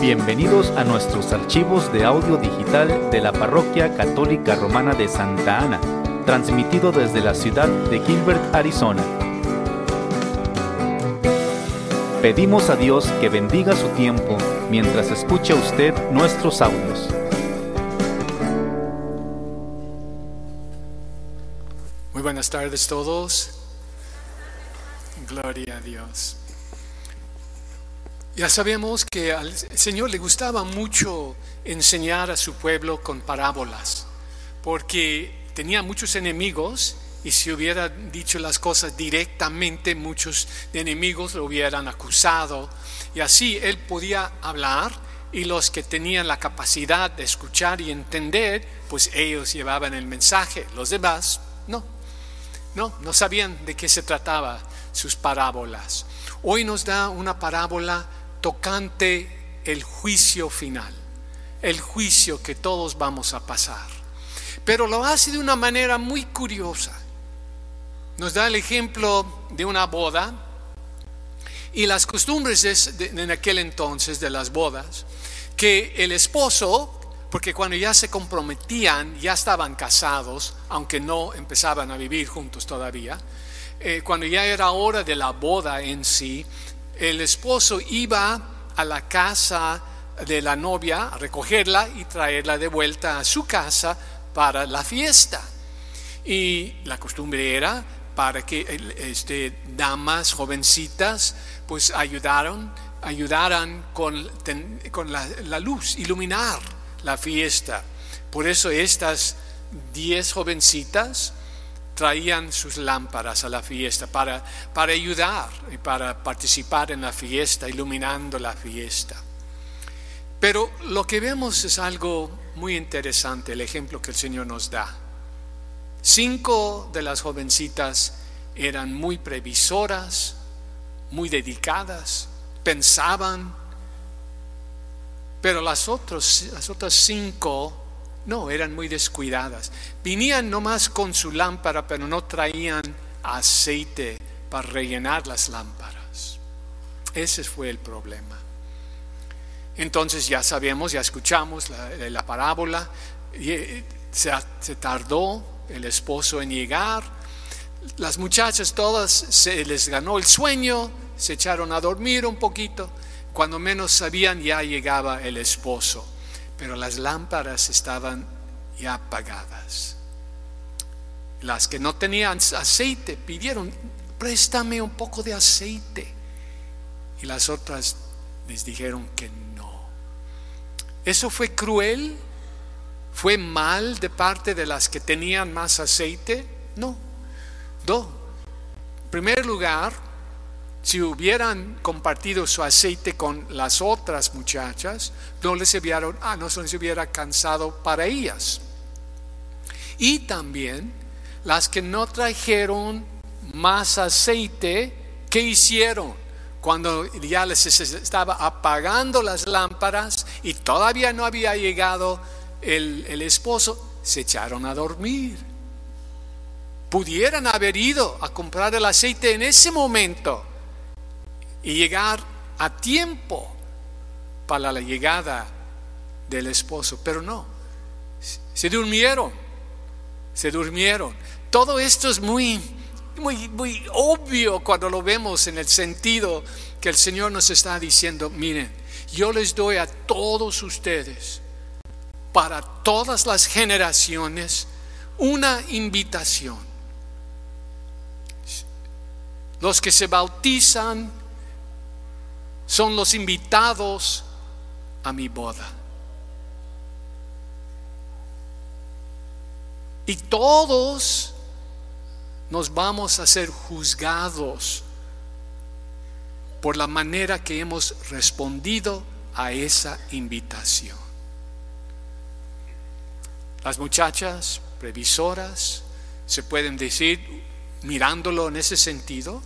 Bienvenidos a nuestros archivos de audio digital de la Parroquia Católica Romana de Santa Ana, transmitido desde la ciudad de Gilbert, Arizona. Pedimos a Dios que bendiga su tiempo mientras escucha usted nuestros audios. Muy buenas tardes todos. Gloria a Dios. Ya sabemos que al Señor le gustaba mucho enseñar a su pueblo con parábolas, porque tenía muchos enemigos y si hubiera dicho las cosas directamente, muchos enemigos lo hubieran acusado. Y así él podía hablar y los que tenían la capacidad de escuchar y entender, pues ellos llevaban el mensaje. Los demás, no. No, no sabían de qué se trataba sus parábolas. Hoy nos da una parábola tocante el juicio final, el juicio que todos vamos a pasar. Pero lo hace de una manera muy curiosa. Nos da el ejemplo de una boda y las costumbres en aquel entonces de las bodas, que el esposo, porque cuando ya se comprometían, ya estaban casados, aunque no empezaban a vivir juntos todavía, eh, cuando ya era hora de la boda en sí, el esposo iba a la casa de la novia a recogerla y traerla de vuelta a su casa para la fiesta. Y la costumbre era para que este, damas jovencitas pues ayudaron, ayudaran con, con la, la luz, iluminar la fiesta. Por eso estas diez jovencitas traían sus lámparas a la fiesta para, para ayudar y para participar en la fiesta, iluminando la fiesta. Pero lo que vemos es algo muy interesante, el ejemplo que el Señor nos da. Cinco de las jovencitas eran muy previsoras, muy dedicadas, pensaban, pero las, otros, las otras cinco no, eran muy descuidadas. Vinían nomás con su lámpara, pero no traían aceite para rellenar las lámparas. Ese fue el problema. Entonces ya sabemos, ya escuchamos la, parábola, eh, se, se tardó el esposo en llegar, las muchachas todas se les ganó el sueño, se echaron a dormir un poquito, cuando menos sabían ya llegaba el esposo pero las lámparas estaban ya apagadas. Las que no tenían aceite pidieron, préstame un poco de aceite. Y las otras les dijeron que no. ¿Eso fue cruel? ¿Fue mal de parte de las que tenían más aceite? No. No. En primer lugar, si hubieran compartido su aceite con las otras muchachas, no les hubieran, ah, no se les hubiera cansado para ellas. Y también las que no trajeron más aceite, ¿qué hicieron? Cuando ya les estaba apagando las lámparas y todavía no había llegado el, el esposo, se echaron a dormir. Pudieran haber ido a comprar el aceite en ese momento y llegar a tiempo para la llegada del esposo. Pero no, se durmieron, se durmieron. Todo esto es muy, muy, muy obvio cuando lo vemos en el sentido que el Señor nos está diciendo, miren, yo les doy a todos ustedes, para todas las generaciones, una invitación. Los que se bautizan son los invitados a mi boda. Y todos nos vamos a ser juzgados por la manera que hemos respondido a esa invitación. Las muchachas previsoras se pueden decir, mirándolo en ese sentido,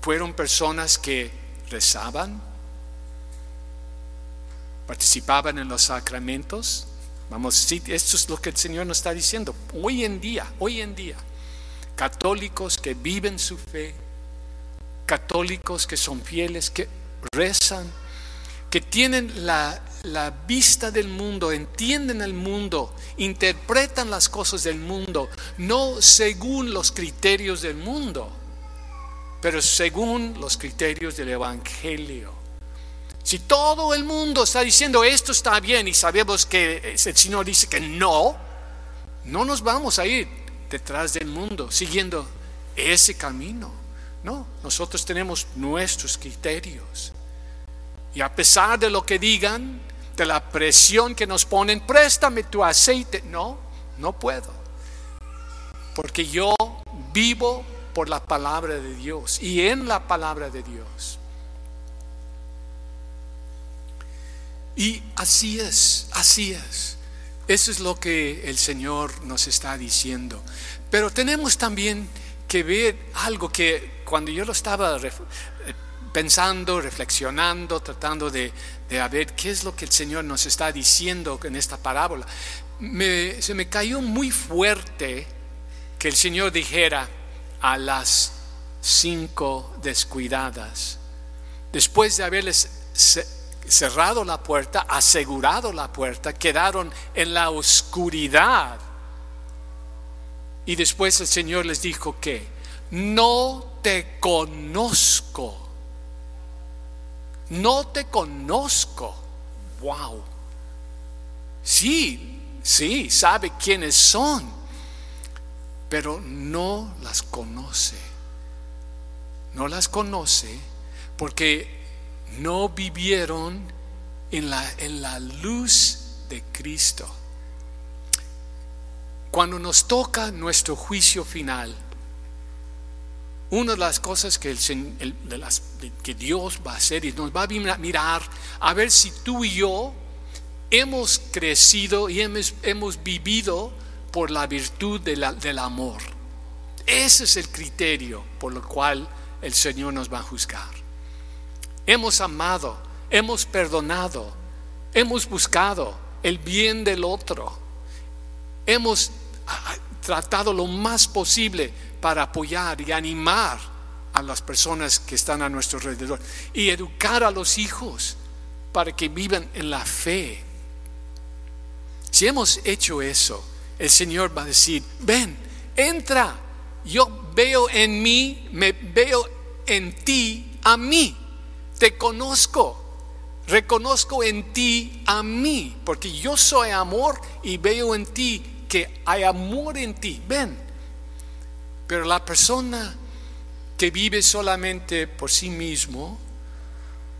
fueron personas que rezaban, participaban en los sacramentos. Vamos, sí, esto es lo que el Señor nos está diciendo. Hoy en día, hoy en día, católicos que viven su fe, católicos que son fieles, que rezan, que tienen la, la vista del mundo, entienden el mundo, interpretan las cosas del mundo, no según los criterios del mundo, pero según los criterios del Evangelio. Si todo el mundo está diciendo esto está bien y sabemos que el Señor dice que no, no nos vamos a ir detrás del mundo siguiendo ese camino. No, nosotros tenemos nuestros criterios. Y a pesar de lo que digan, de la presión que nos ponen, préstame tu aceite. No, no puedo. Porque yo vivo por la palabra de Dios y en la palabra de Dios. Y así es, así es. Eso es lo que el Señor nos está diciendo. Pero tenemos también que ver algo que cuando yo lo estaba pensando, reflexionando, tratando de, ver qué es lo que el Señor nos está diciendo en esta parábola. se me cayó muy fuerte que el Señor dijera a las cinco descuidadas, después de haberles cerrado la puerta, asegurado la puerta, quedaron en la oscuridad. Y después el Señor les dijo que no te conozco no te conozco. Wow. Sí, sí, sabe quiénes son, pero no las conoce. No las conoce porque no vivieron en la, en la luz de Cristo. Cuando nos toca nuestro juicio final, una de las cosas que, el, de las, que Dios va a hacer y nos va a mirar a ver si tú y yo hemos crecido y hemos, hemos vivido por la virtud del amor. Ese es el criterio por el cual el Señor nos va a juzgar. Hemos amado, hemos perdonado, hemos buscado el bien del otro, hemos tratado lo más posible para apoyar y animar a las personas que están a nuestro alrededor y educar a los hijos para que vivan en la fe. Si hemos hecho eso, el Señor va a decir, ven, entra, yo veo en mí, me veo en ti a mí, te conozco, reconozco en ti a mí, porque yo soy amor y veo en ti que hay amor en ti, ven, pero la persona que vive solamente por sí mismo,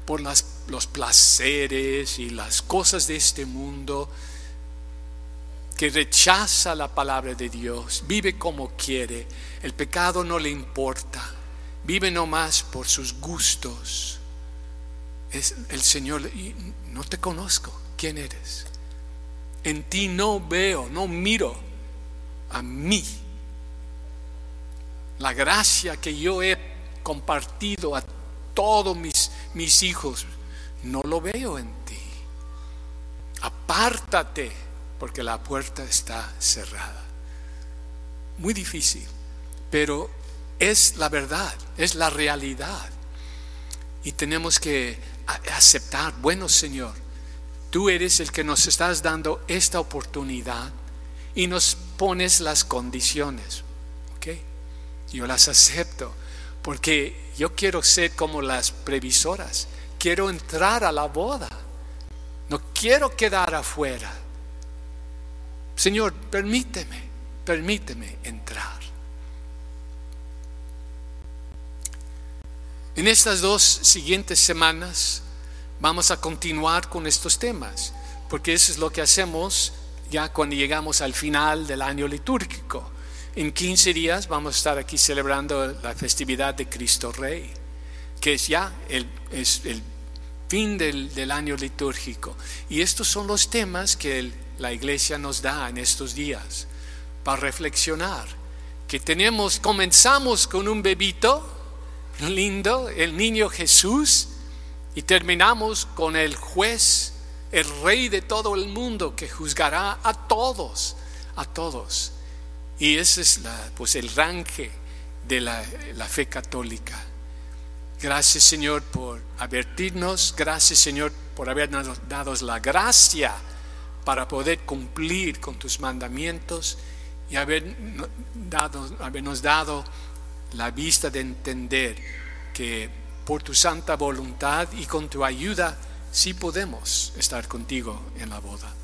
por los placeres y las cosas de este mundo, que rechaza la palabra de Dios, vive como quiere, el pecado no le importa, vive nomás por sus gustos. Es el Señor, no te conozco, ¿quién eres? En ti no veo, no miro a mí la gracia que yo he compartido a todos mis, mis hijos, no lo veo en ti. Apártate porque la puerta está cerrada. Muy difícil, pero es la verdad, es la realidad. Y tenemos que aceptar, bueno Señor, tú eres el que nos estás dando esta oportunidad y nos pones las condiciones. ¿ok?, yo las acepto porque yo quiero ser como las previsoras. Quiero entrar a la boda. No quiero quedar afuera. Señor, permíteme, permíteme entrar. En estas dos siguientes semanas vamos a continuar con estos temas, porque eso es lo que hacemos ya cuando llegamos al final del año litúrgico. En 15 días vamos a estar aquí celebrando la festividad de Cristo Rey, que es ya el, el fin del, año litúrgico. Y estos son los temas que la iglesia nos da en estos días para reflexionar. Que tenemos, comenzamos con un bebito lindo, el niño Jesús, y terminamos con el juez, el rey de todo el mundo que juzgará a todos, a todos. Y ese es la, pues el ranque de la, la fe católica. Gracias Señor por advertirnos, gracias Señor por habernos dado la gracia para poder cumplir con tus mandamientos y haber habernos dado la vista de entender que por tu santa voluntad y con tu ayuda sí podemos estar contigo en la boda.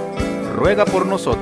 ruega por nosotros.